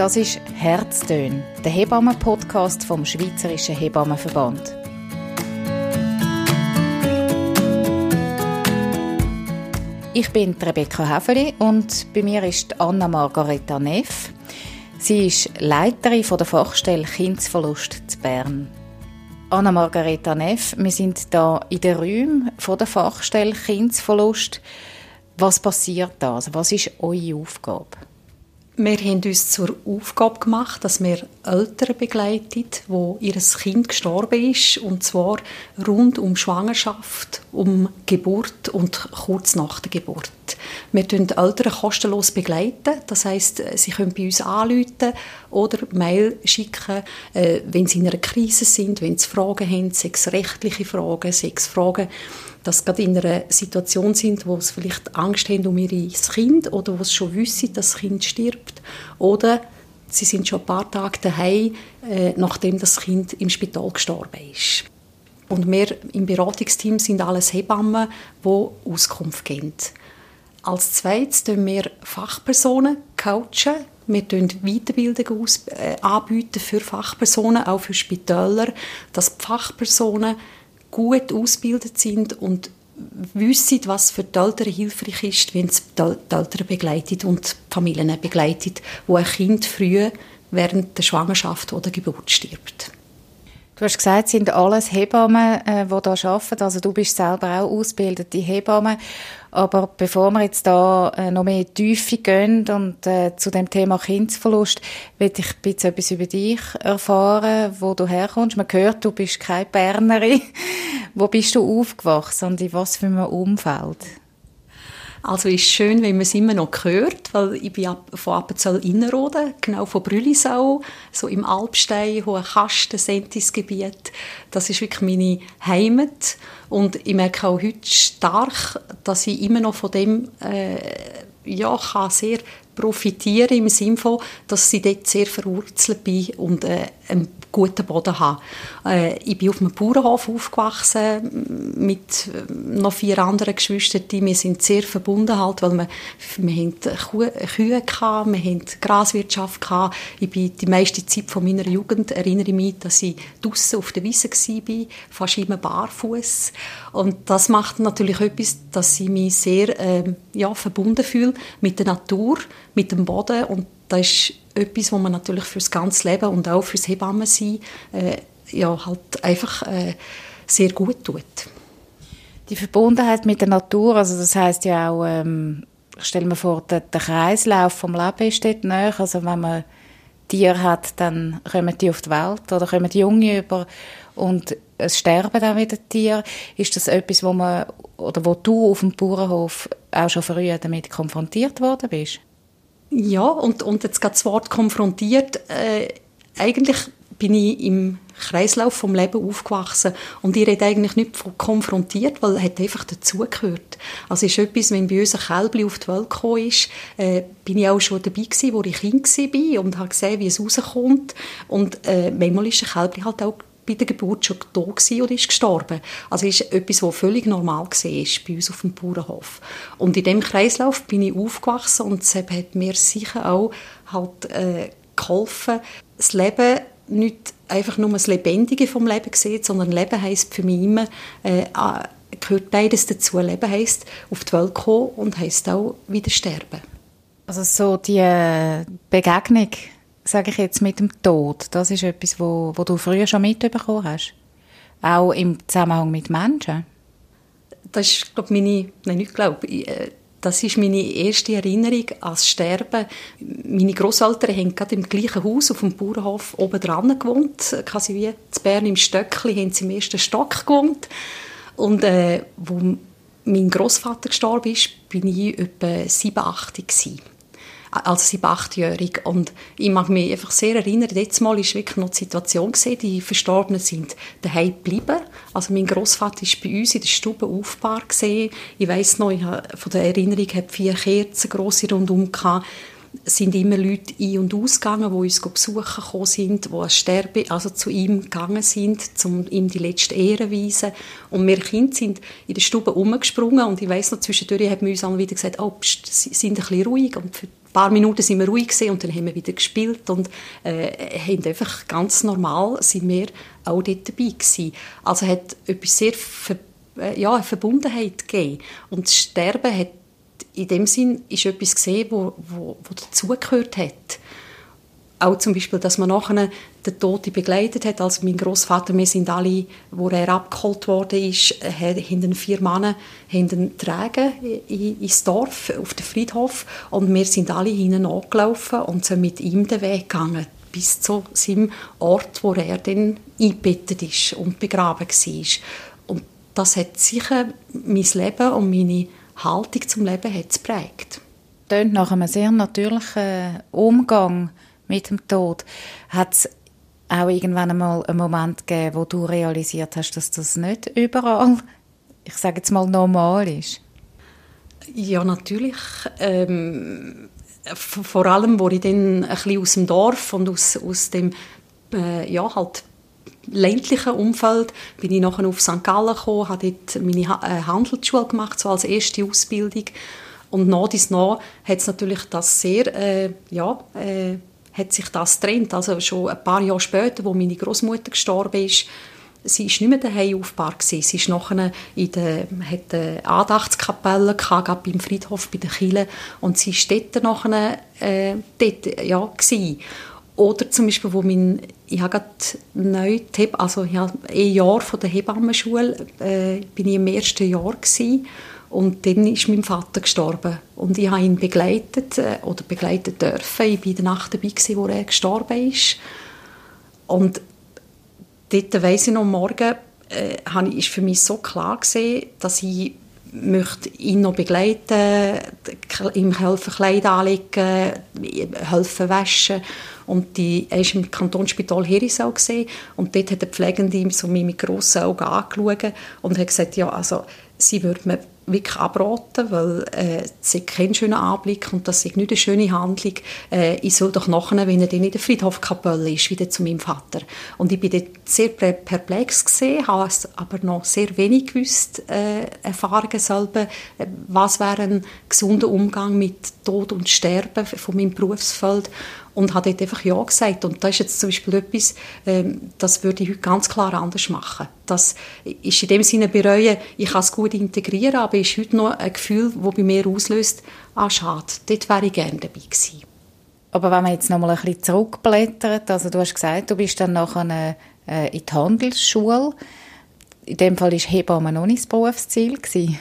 Das ist Herztön, der Hebammen-Podcast vom Schweizerischen Hebammenverband. Ich bin Rebecca Häfeli und bei mir ist Anna Margareta Neff. Sie ist Leiterin der Fachstelle Kindsverlust zu Bern. Anna Margareta Neff, wir sind da in den Räumen der Fachstelle Kindsverlust. Was passiert da? Also was ist eure Aufgabe? Wir haben uns zur Aufgabe gemacht, dass wir Eltern begleiten, wo ihr Kind gestorben ist, und zwar rund um Schwangerschaft, um Geburt und kurz nach der Geburt. Wir begleiten Eltern kostenlos begleiten, das heißt, sie können bei uns anrufen oder Mail schicken, äh, wenn sie in einer Krise sind, wenn sie Fragen haben, sechs rechtliche Fragen, sechs Fragen dass sie gerade in einer Situation sind, wo sie vielleicht Angst haben um ihr Kind oder wo sie schon wissen, dass das Kind stirbt. Oder sie sind schon ein paar Tage daheim, äh, nachdem das Kind im Spital gestorben ist. Und wir im Beratungsteam sind alles Hebammen, die Auskunft geben. Als zweites coachen wir Fachpersonen. Coachen. Wir bieten Weiterbildungen aus, äh, anbieten für Fachpersonen, auch für Spitäler, dass die Fachpersonen gut ausgebildet sind und wissen, was für die Eltern hilfreich ist, wenn es die Eltern begleitet und die Familien begleitet, wo ein Kind früh während der Schwangerschaft oder Geburt stirbt. Du hast gesagt, es sind alles Hebammen, äh, die hier arbeiten. Also du bist selber auch ausgebildete Hebamme. Aber bevor wir jetzt da äh, noch mehr Tiefe gehen und äh, zu dem Thema Kindsverlust, will ich ein bisschen etwas über dich erfahren, wo du herkommst. Man hört, du bist keine Bernerin. wo bist du aufgewachsen und in was für einem Umfeld? Also ist schön, wenn man es immer noch hört, weil ich bin von Appenzell Innerrhoden, genau von Brüllisau, so im Alpstein, hohen Kasten, Sentisgebiet. Das ist wirklich meine Heimat und ich merke auch heute stark, dass ich immer noch von dem äh, ja, kann sehr profitieren im Sinne von, dass ich dort sehr verwurzelt bin und äh, guten Boden habe. Äh, ich bin auf einem Bauernhof aufgewachsen mit äh, noch vier anderen Geschwistern. Wir sind sehr verbunden, halt, weil wir, wir haben Kühe hatten, wir haben Graswirtschaft gehabt. Ich bin die meiste Zeit von meiner Jugend erinnere mich, dass ich draußen auf der Wiese war, fast immer barfuß. Und das macht natürlich etwas, dass ich mich sehr äh, ja, verbunden fühle mit der Natur, mit dem Boden und das ist etwas, was man natürlich fürs ganze Leben und auch fürs Hebammensein äh, ja, halt einfach äh, sehr gut tut. Die Verbundenheit mit der Natur, also das heißt ja auch, ähm, ich stelle mir vor, der, der Kreislauf vom Leben ist dort näher. Also wenn man Tiere hat, dann kommen die auf die Welt oder kommen die Junge über und es sterben dann wieder Tiere. Ist das etwas, wo man oder wo du auf dem Bauernhof auch schon früher damit konfrontiert worden bist? Ja, und, und jetzt gerade das Wort konfrontiert. Äh, eigentlich bin ich im Kreislauf vom Leben aufgewachsen und ich rede eigentlich nicht von konfrontiert, weil es hat einfach dazugehört. Also ist etwas, wenn bei uns ein Kälbchen auf die Welt gekommen ist, äh, bin ich auch schon dabei gewesen, wo ich Kind war und habe gesehen, wie es rauskommt und äh, manchmal ist ein Kälbchen halt auch bei der Geburt schon da und ist gestorben. Also ist etwas, was völlig normal war bei uns auf dem Bauernhof. Und in dem Kreislauf bin ich aufgewachsen und es hat mir sicher auch halt, äh, geholfen, das Leben nicht einfach nur das Lebendige vom Leben sehen, sondern Leben heisst für mich immer, äh, gehört beides dazu. Leben heisst auf die Welt kommen und heisst auch wieder sterben. Also so die äh, Begegnung sage ich jetzt, mit dem Tod, das ist etwas, wo, wo du früher schon mitbekommen hast? Auch im Zusammenhang mit Menschen? Das ist, glaube meine, nein, nicht glaube, äh, das ist meine erste Erinnerung ans Sterben. Meine Großeltern haben gerade im gleichen Haus auf dem Bauernhof oben dran gewohnt, quasi wie in Bern im Stöckli haben sie im ersten Stock gewohnt. Und äh, wo mein Großvater gestorben ist, bin ich etwa sieben, acht gewesen als achtjährig. Und ich mag mich einfach sehr erinnern, letztes Mal war wirklich noch die Situation, gewesen, die Verstorbenen sind daheim geblieben. Also mein Großvater war bei uns in der Stube aufgebaut. Ich weiss noch, ich habe, von der Erinnerung, ich vier Kerzen, grosse rundum gehabt sind immer Leute ein- und ausgegangen, die uns besuchen gekommen sind, die als Sterbe, also zu ihm gegangen sind, um ihm die letzte Ehre weisen. Und wir Kinder sind in der Stube umgesprungen und ich weiss noch, zwischendurch haben wir uns alle wieder gesagt, oh, pst, sind ein bisschen ruhig. Und für, paar Minuten sind wir ruhig gewesen und dann haben wir wieder gespielt und äh, haben einfach ganz normal sind wir auch dort dabei gewesen. Also hat etwas sehr ver äh, ja, eine Verbundenheit gegeben. Und das Sterben hat in dem Sinn ist etwas gesehen, wo, wo, wo dazugehört hat. Auch zum Beispiel, dass man nachher den Toten begleitet hat. Also mein Großvater, wir sind alle, wo er abgeholt worden ist, haben vier Männer haben tragen ins Dorf auf den Friedhof und wir sind alle hinten angelaufen und sind mit ihm den Weg gegangen bis zu seinem Ort, wo er dann eingebettet ist und begraben war. Und das hat sicher mein Leben und meine Haltung zum Leben hat geprägt. Tönt nach einem sehr natürlichen Umgang mit dem Tod. Hat es auch irgendwann einmal einen Moment gegeben, wo du realisiert hast, dass das nicht überall, ich sage jetzt mal, normal ist? Ja, natürlich. Ähm, vor allem, wo ich dann ein bisschen aus dem Dorf und aus, aus dem äh, ja, halt ländlichen Umfeld bin ich nachher auf St. Gallen gekommen, habe dort meine äh, Handelsschule gemacht, so als erste Ausbildung. Und nach dies nach hat es natürlich das sehr, äh, ja, äh, hat sich das getrennt. Also schon ein paar Jahre später, wo meine Großmutter gestorben ist, sie ist nicht mehr daheim aufgebaut gewesen. Sie ist nachher in der, hat eine Andachtskapelle gehabt, beim Friedhof bei der Kille und sie ist dort nachher äh, dort, ja, gewesen. Oder zum Beispiel, wo mein, ich habe neu, also ich habe ein Jahr von der Hebammenschule, äh, bin ich im ersten Jahr gewesen, und dann ist mein Vater gestorben und ich habe ihn begleitet äh, oder begleitet dürfen. Ich war in der Nacht dabei, gewesen, wo er gestorben ist. Und dort weiss ich noch, morgen äh, ist für mich so klar gewesen, dass ich möchte ihn noch begleiten, ihm helfen Kleider anlegen, helfen waschen und die, er war im Kantonsspital Herisau gesehen. Und dort hat der Pflegende so mit grossen Augen angeschaut und hat gesagt, ja, also sie würde mir wirklich abraten, weil äh, es ist kein schöner Anblick und das ist nicht eine schöne Handlung. Äh, ich soll doch nachher, wenn er dann in der Friedhofkapelle ist, wieder zu meinem Vater. Und ich bin dort sehr perplex gesehen, habe aber noch sehr wenig gewusst, äh, erfahren selber, äh, was wäre ein gesunder Umgang mit Tod und Sterben von meinem Berufsfeld und habe dort einfach Ja gesagt. Und das ist jetzt zum Beispiel etwas, ähm, das würde ich heute ganz klar anders machen. Das ist in dem Sinne bereuen, ich kann es gut integrieren, aber ist heute noch ein Gefühl, das bei mir auslöst, ah schade, dort wäre ich gerne dabei gewesen. Aber wenn man jetzt noch mal ein bisschen zurückblättert, also du hast gesagt, du bist dann nachher äh, in die Handelsschule. In dem Fall war Hebamme noch nicht das Berufsziel. Gewesen.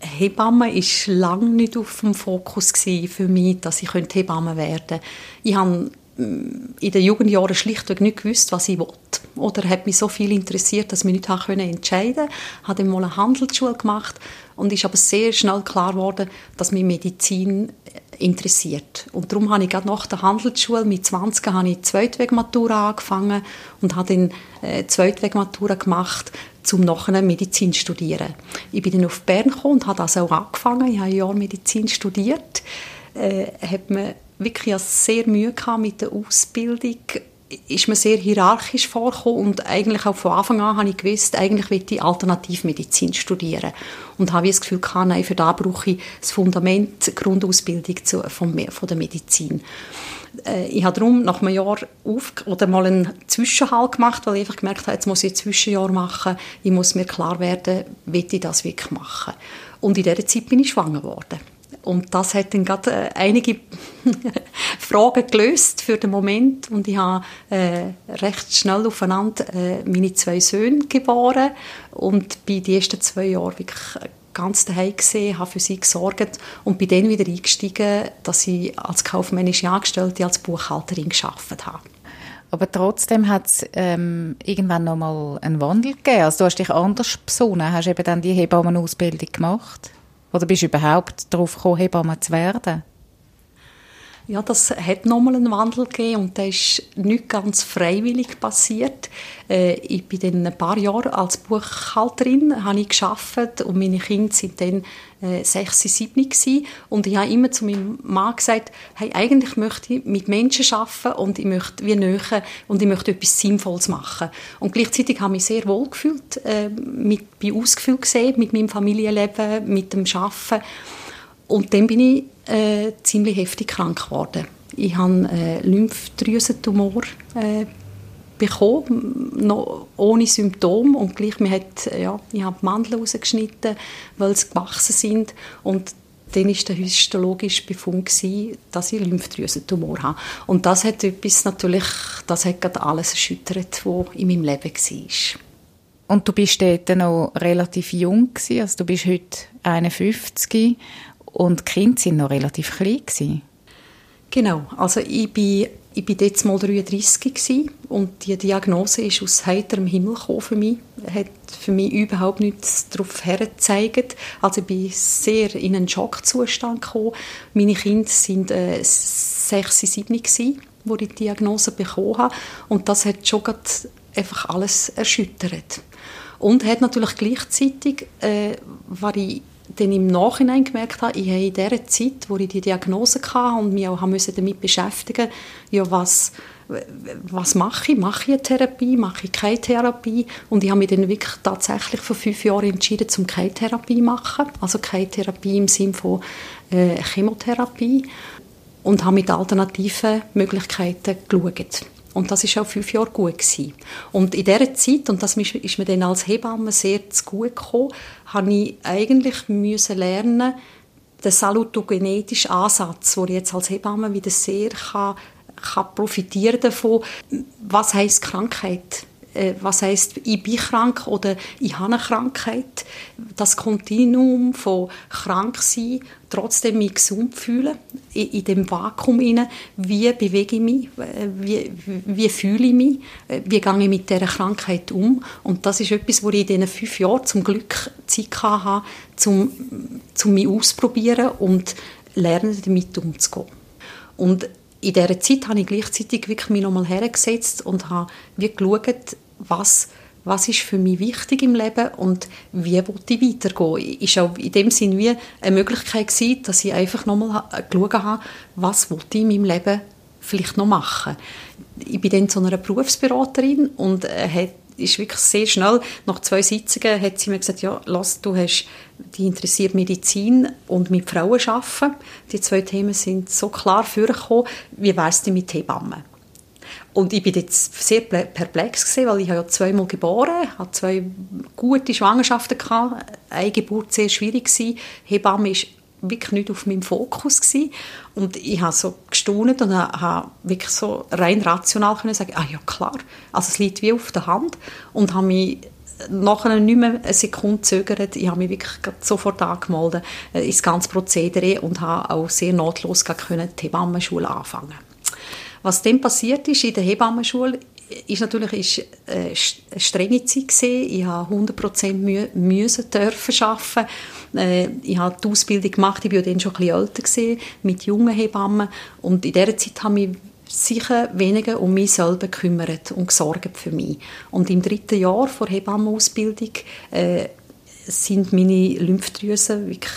Hebamme ist lange nicht auf dem Fokus für mich, dass ich Hebamme werden könnte. Ich habe in den Jugendjahren schlichtweg nicht gewusst, was ich wollte. Oder hat mich so viel interessiert, dass ich mich nicht entscheiden konnte. Ich habe dann mal eine Handelsschule gemacht und ist aber sehr schnell klar geworden, dass mich Medizin interessiert. Und darum habe ich gerade nach der Handelsschule mit 20 habe ich Zweitwegmatura angefangen und habe dann äh, Zweitwegmatura gemacht, um nachher Medizin zu studieren. Ich bin dann auf Bern gekommen und habe das auch angefangen. Ich habe ein Jahr Medizin studiert. Äh, hat mir wirklich sehr Mühe gehabt mit der Ausbildung ist mir sehr hierarchisch vorgekommen und eigentlich auch von Anfang an habe ich gewusst, eigentlich will ich Alternativmedizin studieren und habe das Gefühl gehabt, nein, für da brauche ich das Fundament, die Grundausbildung zu, von, von der Medizin. Äh, ich habe darum nach einem Jahr auf, oder mal einen Zwischenhalt gemacht, weil ich einfach gemerkt habe, jetzt muss ich ein Zwischenjahr machen, ich muss mir klar werden, will ich das wirklich machen. Und in dieser Zeit bin ich schwanger geworden. Und das hat dann gerade äh, einige Fragen gelöst für den Moment. Und ich habe äh, recht schnell aufeinander äh, meine zwei Söhne geboren und bin die ersten zwei Jahre wirklich ganz daheim gesehen, habe für sie gesorgt und bin dann wieder eingestiegen, dass ich als kaufmännische Angestellte, als Buchhalterin geschafft habe. Aber trotzdem hat es ähm, irgendwann noch mal einen Wandel gegeben. Also du hast dich anders besonnen, hast eben dann die Hebammenausbildung gemacht. Oder bist du überhaupt darauf gekommen, Hebamme zu werden? Ja, das hat nochmal einen Wandel gegeben und der ist nicht ganz freiwillig passiert. Äh, ich bin dann ein paar Jahre als Buchhalterin habe ich gearbeitet und meine Kinder sind dann äh, sechs, sieben gewesen. und ich habe immer zu meinem Mann gesagt, hey, eigentlich möchte ich mit Menschen arbeiten und ich möchte wie näher und ich möchte etwas Sinnvolles machen. Und gleichzeitig habe ich mich sehr wohl gefühlt, äh, mit, bin ausgefüllt gesehen mit meinem Familienleben, mit dem Arbeiten Und dann bin ich äh, ziemlich heftig krank geworden. Ich habe äh, Lymphdrüsentumor äh, bekommen, noch ohne Symptome und gleich mir hat, ja, ich habe die Mandeln rausgeschnitten, weil sie gewachsen sind und dann war der histologische Befund, dass ich Lymphdrüsentumor habe. Und das hat etwas natürlich, das hat alles erschüttert, was in meinem Leben war. Und du bist dort noch relativ jung also du bist heute 51 und die Kinder sind noch relativ klein gewesen. Genau, also ich bin, ich bin jetzt mal 33 gewesen und die Diagnose ist aus heiterem Himmel für mich, hat für mich überhaupt nichts darauf hergezeigt. Also ich bin sehr in einen Schockzustand gekommen. Meine Kinder sind äh, sechs, sieben gewesen, wo ich die Diagnose bekommen habe und das hat schon einfach alles erschüttert. Und hat natürlich gleichzeitig, äh, war ich dann im Nachhinein gemerkt habe, ich habe in der Zeit, wo ich die Diagnose hatte und mich auch damit beschäftigen ja, was, was mache ich? Mache ich eine Therapie? Mache ich keine Therapie? Und ich habe mich dann wirklich tatsächlich vor fünf Jahren entschieden, zum keine Therapie zu machen. Also keine Therapie im Sinne von äh, Chemotherapie. Und habe mit alternativen Möglichkeiten geschaut. Und das ist auch fünf Jahre gut gewesen. Und in dieser Zeit, und das ist mir dann als Hebamme sehr zu gut gekommen, habe ich eigentlich müssen lernen, den salutogenetischen Ansatz, wo ich jetzt als Hebamme wieder sehr kann, kann profitieren davon, was heißt Krankheit? Äh, was heißt ich bin krank oder ich habe eine Krankheit. Das Kontinuum von krank sein, trotzdem mich gesund fühlen, in, in dem Vakuum inne, wie bewege ich mich, wie, wie fühle ich mich, wie gehe ich mit dieser Krankheit um. Und das ist etwas, wo ich in diesen fünf Jahren zum Glück Zeit hatte, um, um mich auszuprobieren und lernen, damit umzugehen. Und in dieser Zeit habe ich gleichzeitig wirklich mich nochmal hergesetzt und habe geschaut, was, was ist für mich wichtig im Leben und wie will ich weitergehen. Ist auch in dem Sinne wie eine Möglichkeit gewesen, dass ich einfach nochmal geschaut habe, was will ich in meinem Leben vielleicht noch machen. Ich bin dann zu einer Berufsberaterin und äh, hat ist wirklich sehr schnell, nach zwei Sitzungen hat sie mir gesagt, ja, lass, du hast, die interessiert Medizin und mit Frauen arbeiten. Die zwei Themen sind so klar vorgekommen, wie wär's denn mit Hebammen? Und ich bin jetzt sehr perplex gewesen, weil ich habe ja zweimal geboren, hatte zwei gute Schwangerschaften gehabt, eine Geburt sehr schwierig gewesen. Hebamme ist wirklich nicht auf meinem Fokus gewesen. und ich habe so gestaunt und habe wirklich so rein rational können sagen, ah ja klar, also es liegt wie auf der Hand und habe mich nachher nicht mehr eine Sekunde zögert. Ich habe mich wirklich sofort angemeldet äh, ins ganze Prozedere und habe auch sehr notlos können die Hebammenschule anfangen. Was dann passiert ist in der Hebammenschule, ist natürlich ist, äh, eine strenge Zeit gewesen. Ich habe 100% Mühe, müssen dürfen arbeiten. Äh, ich habe die Ausbildung gemacht, ich war dann schon ein bisschen älter gewesen, mit jungen Hebammen. Und in dieser Zeit habe ich sicher weniger um mich selber gekümmert und gesorgt für mich. Und im dritten Jahr vor Hebammenausbildung äh, sind meine Lymphdrüsen wirklich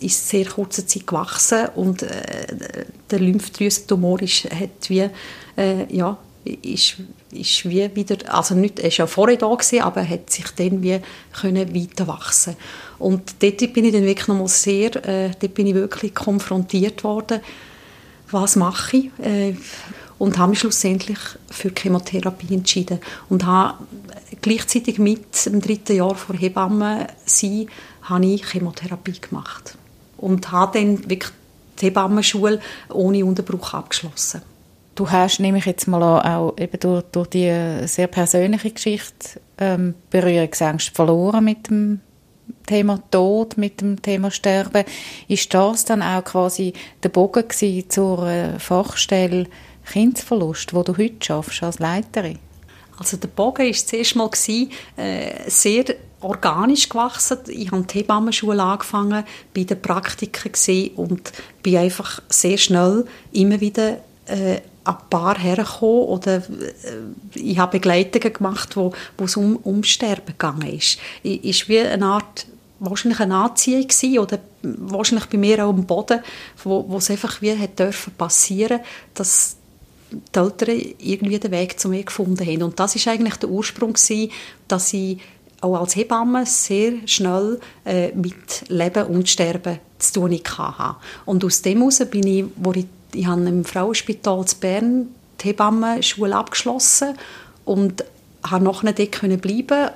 in sehr kurzer Zeit gewachsen und äh, der Lymphdrüsentumor ist, hat wie, äh, ja, ist, ist wie wieder, also nicht, er war ja vorher da gewesen, aber hat sich dann wie können weiter wachsen. Und dort bin ich dann wirklich nochmal sehr, äh, dort bin ich wirklich konfrontiert worden, was mache ich? Äh, und habe mich schlussendlich für Chemotherapie entschieden und habe gleichzeitig mit dem dritten Jahr vor Hebamme sein, habe ich Chemotherapie gemacht und habe dann wirklich die Hebammenschule ohne Unterbruch abgeschlossen. Du hast nämlich jetzt mal auch eben durch, durch die sehr persönliche Geschichte ähm, Berührungsängste verloren mit dem Thema Tod, mit dem Thema Sterben. Ist das dann auch quasi der Bogen zur äh, Fachstelle Kindsverlust, wo du heute schaffst als Leiterin? Also der Bogen war zuerst mal äh, sehr organisch gewachsen. Ich habe die Hebammenschule angefangen, bei den Praktiken und bin einfach sehr schnell immer wieder äh, ein Paar hergekommen oder äh, ich habe Begleitungen gemacht, wo, wo es um, um Sterben gegangen ist. Es ist wie eine Art wahrscheinlich eine Anziehung gewesen, oder wahrscheinlich bei mir auch am Boden, wo, wo es einfach wie hat passieren, dass die Eltern irgendwie den Weg zu mir gefunden haben. Und das ist eigentlich der Ursprung gewesen, dass ich auch als Hebamme sehr schnell äh, mit Leben und Sterben zu tun hatte. Und aus dem heraus bin ich, wo ich, ich habe im Frauenspital in Bern die Hebammenschule abgeschlossen und habe nachher dort können bleiben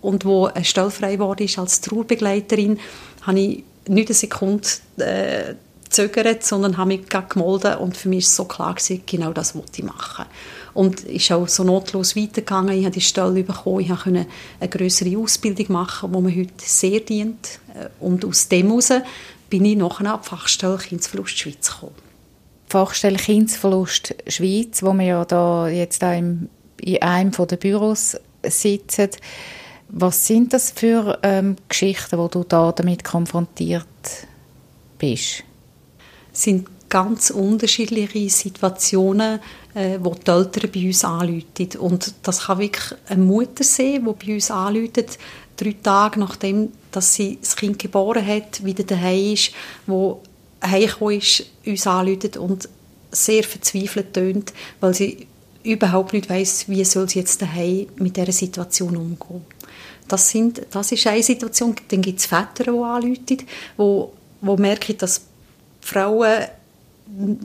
und wo eine Stelle frei wurde als Trauerbegleiterin, habe ich nicht eine Sekunde äh, gezögert, sondern habe mich gemeldet und für mich war so klar, gewesen, genau das wollte ich machen. Und ist auch so notlos weitergegangen. Ich habe die Stelle bekommen, ich konnte eine größere Ausbildung machen, wo mir heute sehr dient. Äh, und aus dem heraus bin ich nachher an die Fachstelle Kindesverlust Schweiz gekommen. Fachstelle Kindesverlust Schweiz, wo wir ja da jetzt auch im, in einem der Büros sitzen. Was sind das für ähm, Geschichten, wo du da damit konfrontiert bist? Sind ganz unterschiedliche Situationen, äh, wo die Eltern bei uns anrufen. Und das kann wirklich eine Mutter sein, die bei uns anruft, drei Tage nachdem dass sie das Kind geboren hat, wieder daheim ist, wo heimgekommen ist, uns anruft und sehr verzweifelt tönt, weil sie überhaupt nicht weiß, wie soll sie jetzt daheim mit dieser Situation umgehen. Das, sind, das ist eine Situation. Dann gibt es Väter, die anrufen, wo, wo merken, dass Frauen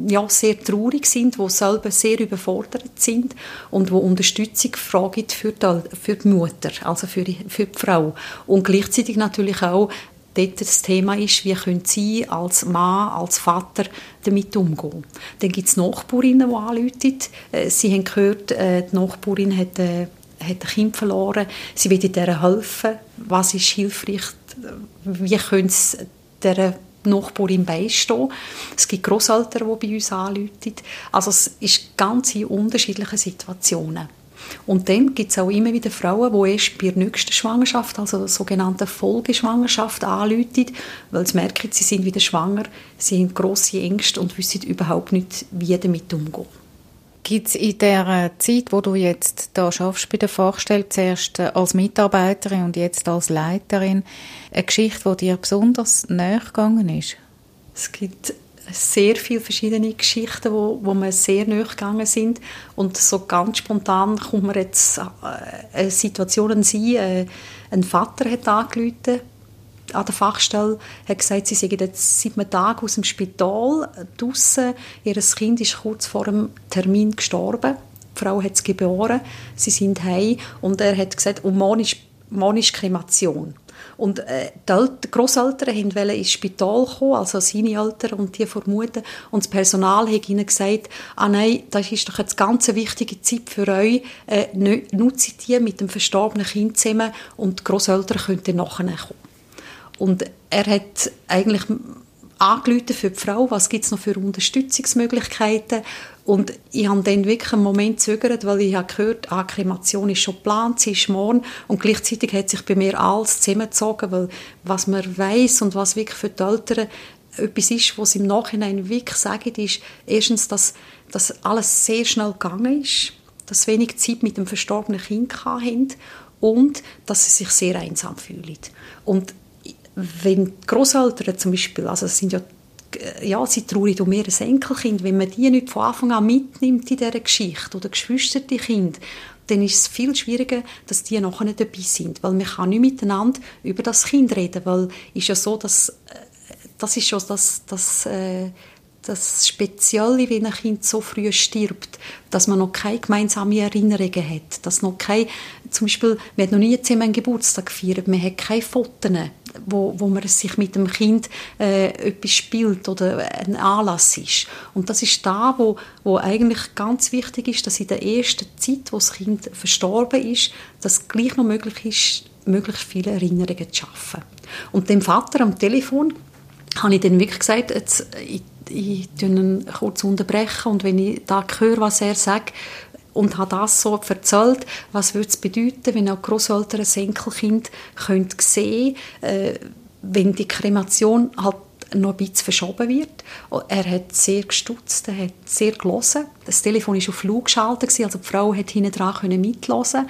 ja, sehr traurig sind, die selber sehr überfordert sind und wo Unterstützung fragen für die, für die Mutter, also für die, für die Frau. Und gleichzeitig natürlich auch dort das Thema ist, wie können Sie als Mann, als Vater damit umgehen. Dann gibt es Nachbarinnen, die anrufen. Äh, Sie haben gehört, äh, die Nachbarin hat, äh, hat ein Kind verloren. Sie will ihr helfen. Was ist hilfreich? Wie können Sie dieser Nachbarin beistehen. Es gibt Großeltern, die bei uns anrufen. Also es ist ganz in unterschiedlichen Situationen. Und dann gibt es auch immer wieder Frauen, die erst bei der nächsten Schwangerschaft, also der sogenannten Folgeschwangerschaft, anrufen, weil sie merken, sie sind wieder schwanger, sie haben grosse Ängste und wissen überhaupt nicht, wie damit umgehen. Gibt es in der Zeit, wo du jetzt da schaffst bei der Fachstelle, zuerst als Mitarbeiterin und jetzt als Leiterin, eine Geschichte, die dir besonders näher gegangen ist? Es gibt sehr viele verschiedene Geschichten, wo, wo mir sehr nahe gegangen sind. Und so ganz spontan kommt mir jetzt äh, eine Situation an äh, Ein Vater hat angerufen an der Fachstelle hat gesagt, sie seien jetzt seit einem Tag aus dem Spital draussen. Ihr Kind ist kurz vor dem Termin gestorben. Die Frau hat es geboren. Sie sind heim und er hat gesagt, und morgen ist, Kremation. Und äh, die Grosseltern wollten ins Spital kommen, also seine Eltern und die vermuten. Und das Personal hat ihnen gesagt, ah nein, das ist doch jetzt ganz wichtige Zeit für euch, äh, nutzt die mit dem verstorbenen Kind zusammen und die Grosseltern können dann nachher kommen. Und er hat eigentlich angerufen für die Frau, was gibt es noch für Unterstützungsmöglichkeiten. Und ich habe dann wirklich einen Moment zögert, weil ich habe gehört, ah, Kremation ist schon geplant, sie ist morgen. Und gleichzeitig hat sich bei mir alles zusammengezogen, weil was man weiß und was wirklich für die Eltern etwas ist, was im Nachhinein wirklich sagen, ist erstens, dass, dass alles sehr schnell gegangen ist, dass sie wenig Zeit mit dem verstorbenen Kind hatten und dass sie sich sehr einsam fühlen. Und wenn Großeltern zum Beispiel, also es sind ja ja, sie traurig um ihr Enkelkind, wenn man die nicht von Anfang an mitnimmt in dieser Geschichte oder Geschwister die Kind, dann ist es viel schwieriger, dass die nachher nicht dabei sind, weil man kann nicht miteinander über das Kind reden, weil ist ja so, dass äh, das ist schon das, das äh, das Spezielle, wenn ein Kind so früh stirbt, dass man noch keine gemeinsame Erinnerungen hat, dass noch kein, zum Beispiel, man hat noch nie zusammen einen Geburtstag gefeiert, man hat keine Fotos, wo, wo man sich mit dem Kind äh, etwas spielt oder ein Anlass ist. Und das ist da, wo, wo eigentlich ganz wichtig ist, dass in der ersten Zeit, wo das Kind verstorben ist, dass gleich noch möglich ist, möglichst viele Erinnerungen zu schaffen. Und dem Vater am Telefon habe ich dann wirklich gesagt, jetzt, ich ich ihn kurz unterbrechen und wenn ich da höre, was er sagt und habe das so erzählt, was würde es bedeuten, wenn auch Großeltern ein Enkelkind sehen können, äh, wenn die Kremation halt noch ein bisschen verschoben wird. Er hat sehr gestutzt, er hat sehr gelesen. Das Telefon war auf Flug geschaltet, also die Frau hat hinten dran mithören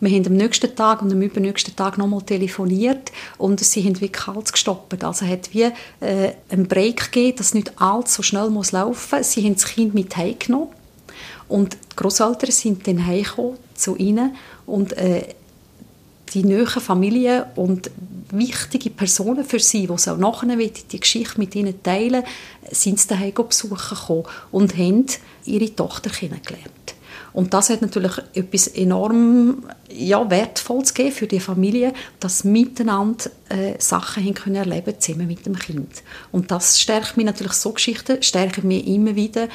wir haben am nächsten Tag und am übernächsten Tag nochmal telefoniert und sie haben wirklich alles gestoppt. Also hat wie äh, einen Break gegeben, dass nicht alles so schnell muss laufen muss. Sie haben das Kind mit heimgenommen und die Grosseltern sind dann heimgekommen zu ihnen und äh, die nahen Familien und wichtige Personen für sie, die sie auch nachher die Geschichte mit ihnen teilen sind sie daheim besuchen gekommen und haben ihre Tochter kennengelernt. Und das hat natürlich etwas enorm ja, Wertvolles gegeben für die Familie, dass sie miteinander äh, Sachen haben können erleben zusammen mit dem Kind. Und das stärkt mich natürlich, so Geschichten stärken mich immer wieder,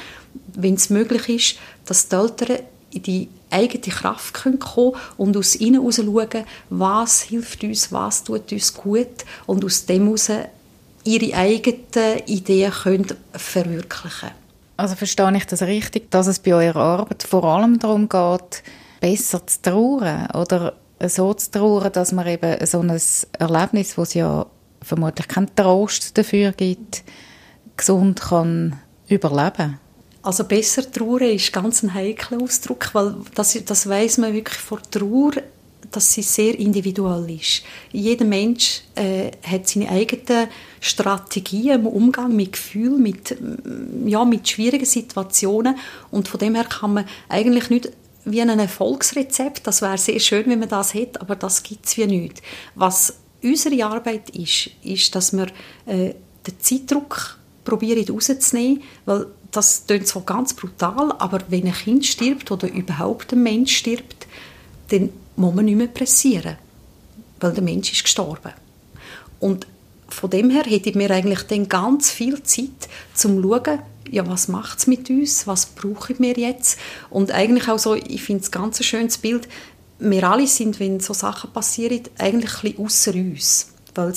wenn es möglich ist, dass die Eltern in die eigene Kraft kommen können und aus ihnen heraus schauen, was hilft uns, was tut uns gut und aus dem heraus ihre eigenen Ideen können verwirklichen. Also verstehe ich das richtig, dass es bei eurer Arbeit vor allem darum geht, besser zu trauern oder so zu trauern, dass man eben so ein Erlebnis, wo es ja vermutlich keinen Trost dafür gibt, gesund kann überleben also besser trauern ist ganz ein heikler Ausdruck, weil das, das weiß man wirklich vor Trauer, dass sie sehr individuell ist. Jeder Mensch äh, hat seine eigenen Strategien im Umgang mit Gefühlen, mit, ja, mit schwierigen Situationen und von dem her kann man eigentlich nicht wie ein Erfolgsrezept, das wäre sehr schön, wenn man das hätte, aber das gibt es wie nicht. Was unsere Arbeit ist, ist, dass wir äh, den Zeitdruck probieren rauszunehmen, weil das klingt so ganz brutal, aber wenn ein Kind stirbt oder überhaupt ein Mensch stirbt, dann muss man nicht mehr pressieren, weil der Mensch ist gestorben. Und von dem her hätte ich mir eigentlich dann ganz viel Zeit zum schauen, ja, was macht es mit uns, was brauche ich mir jetzt und eigentlich auch so, ich finde es ganz ein schönes Bild, wir alle sind, wenn so Sachen passieren, eigentlich ein bisschen ausser uns, weil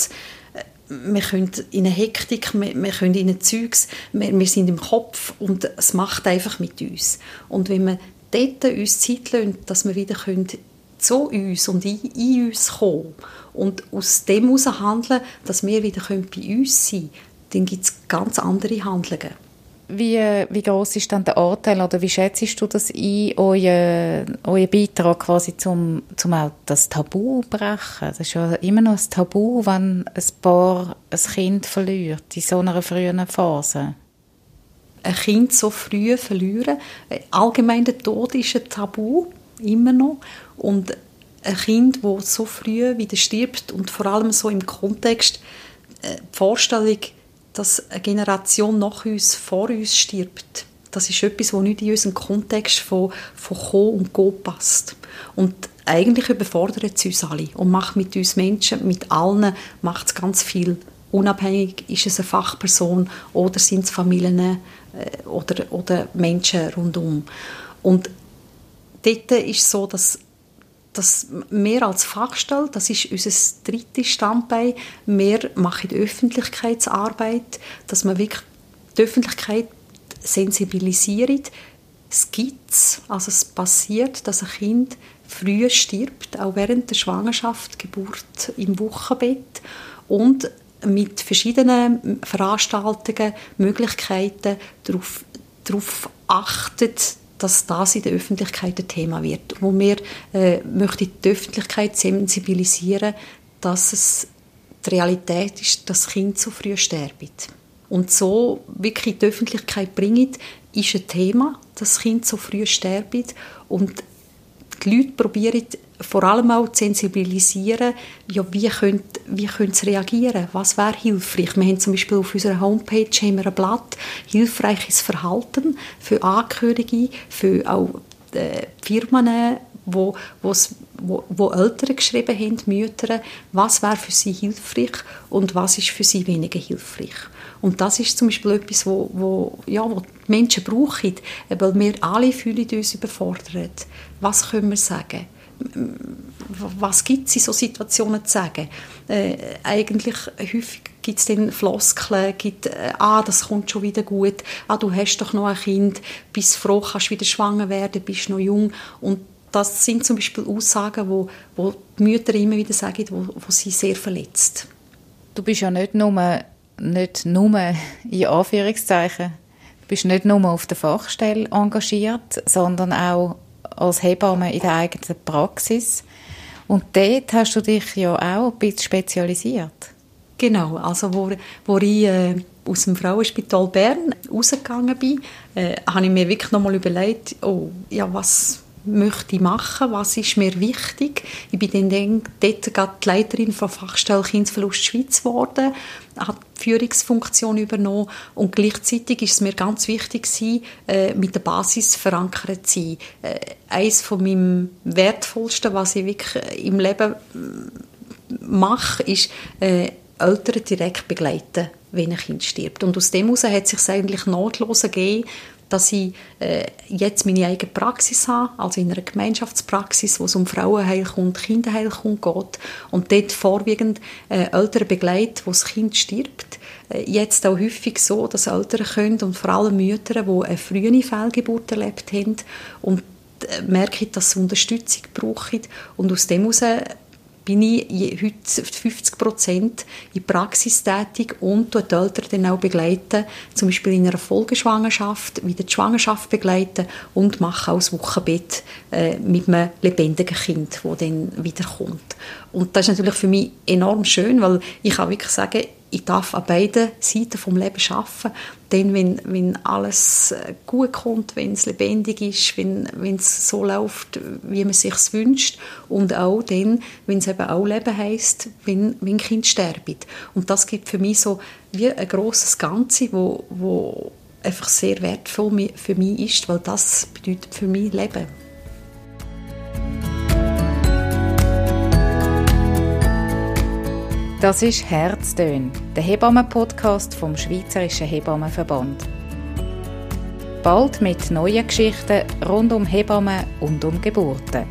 wir können in eine Hektik, wir, wir können in ein Zeugs, wir, wir, sind im Kopf und es macht einfach mit uns. Und wenn wir dort uns Zeit lassen, dass wir wieder können zu uns und in, in uns kommen und aus dem heraus handeln, dass wir wieder können bei uns sein können, dann gibt es ganz andere Handlungen. Wie, wie groß ist dann der Anteil oder wie schätzt du das ein, euer, euer Beitrag quasi zum, zum auch das Tabu brechen? Das ist ja immer noch ein Tabu, wenn ein Paar ein Kind verliert in so einer frühen Phase. Ein Kind so früh verlieren, allgemein der Tod ist ein Tabu, immer noch. Und ein Kind, das so früh wieder stirbt und vor allem so im Kontext, äh, die Vorstellung, dass eine Generation nach uns vor uns stirbt. Das ist etwas, das nicht in unseren Kontext von, von Kommen und Go passt. Und eigentlich überfordert es uns alle und macht mit uns Menschen, mit allen, macht es ganz viel. Unabhängig ist es eine Fachperson oder sind es Familien äh, oder, oder Menschen rundum. Und dort ist es so, dass dass wir als Fachstelle, das ist unser drittes Standbein, wir machen die Öffentlichkeitsarbeit, dass man wirklich die Öffentlichkeit sensibilisiert. Es gibt also es passiert, dass ein Kind früh stirbt, auch während der Schwangerschaft, Geburt im Wochenbett. Und mit verschiedenen Veranstaltungen, Möglichkeiten darauf, darauf achtet, dass das in der Öffentlichkeit ein Thema wird. Wo wir äh, möchten die Öffentlichkeit sensibilisieren, dass es die Realität ist, dass Kinder so früh sterben. Und so wirklich in die Öffentlichkeit bringen, ist ein Thema, dass Kinder so früh sterben. Und die Leute probieren vor allem auch zu sensibilisieren, ja, wie können wie sie reagieren, was wäre hilfreich. Wir haben zum Beispiel auf unserer Homepage haben wir ein Blatt «Hilfreiches Verhalten» für Angehörige, für auch äh, Firmen, wo, wo, wo Eltern geschrieben haben, Mütter, was wäre für sie hilfreich und was ist für sie weniger hilfreich. Und das ist zum Beispiel etwas, wo, wo, ja, wo die Menschen brauchen, weil wir alle fühlen uns überfordert. Was können wir sagen? Was gibt es in solchen Situationen zu sagen? Äh, eigentlich häufig gibt es dann Floskeln, gibt, äh, ah, das kommt schon wieder gut, ah, du hast doch noch ein Kind, bist froh, kannst wieder schwanger werden, bist noch jung und das sind zum Beispiel Aussagen, wo, wo die Mütter immer wieder sagen, wo, wo sie sehr verletzt. Du bist ja nicht nur, nicht nur in Anführungszeichen, du bist nicht nur auf der Fachstelle engagiert, sondern auch als Hebamme in der eigenen Praxis. Und dort hast du dich ja auch ein bisschen spezialisiert. Genau, also wo, wo ich äh, aus dem Frauenspital Bern rausgegangen bin, äh, habe ich mir wirklich nochmal überlegt, oh, ja, was, möchte machen, was ist mir wichtig. Ich bin dann dort gerade die Leiterin von Fachstelle Kindesverlust Schweiz geworden, habe die Führungsfunktion übernommen und gleichzeitig ist es mir ganz wichtig gewesen, äh, mit der Basis verankert zu sein. Äh, eines von meinem wertvollsten, was ich wirklich im Leben äh, mache, ist äh, Eltern direkt begleiten, wenn ein Kind stirbt. Und aus dem heraus hat es sich eigentlich notlos gegeben, dass ich äh, jetzt meine eigene Praxis habe, also in einer Gemeinschaftspraxis, wo es um Frauenheilkunde, Kinderheilkunde geht und dort vorwiegend äh, Eltern begleitet, wo das Kind stirbt. Äh, jetzt auch häufig so, dass Eltern können und vor allem Mütter, die eine frühe Fehlgeburt erlebt haben und äh, merken, dass sie Unterstützung brauchen und aus dem heraus bin ich heute 50 Prozent in Praxis tätig und die Eltern dann auch begleiten, zum Beispiel in einer Folgeschwangerschaft, wieder die Schwangerschaft begleiten und mache auch das Wochenbett äh, mit einem lebendigen Kind, das dann wiederkommt. Und das ist natürlich für mich enorm schön, weil ich kann wirklich sagen, ich darf an beiden Seiten vom Leben arbeiten. Dann, wenn, wenn alles gut kommt, wenn es lebendig ist, wenn, es so läuft, wie man sich wünscht. Und auch dann, wenn es eben auch Leben heisst, wenn, wenn Kind sterben. Und das gibt für mich so wie ein grosses Ganze, wo, wo einfach sehr wertvoll für mich ist, weil das bedeutet für mich Leben. Das ist Herztön, der Hebammen-Podcast vom Schweizerischen Hebammenverband. Bald mit neuen Geschichten rund um Hebammen und um Geburten.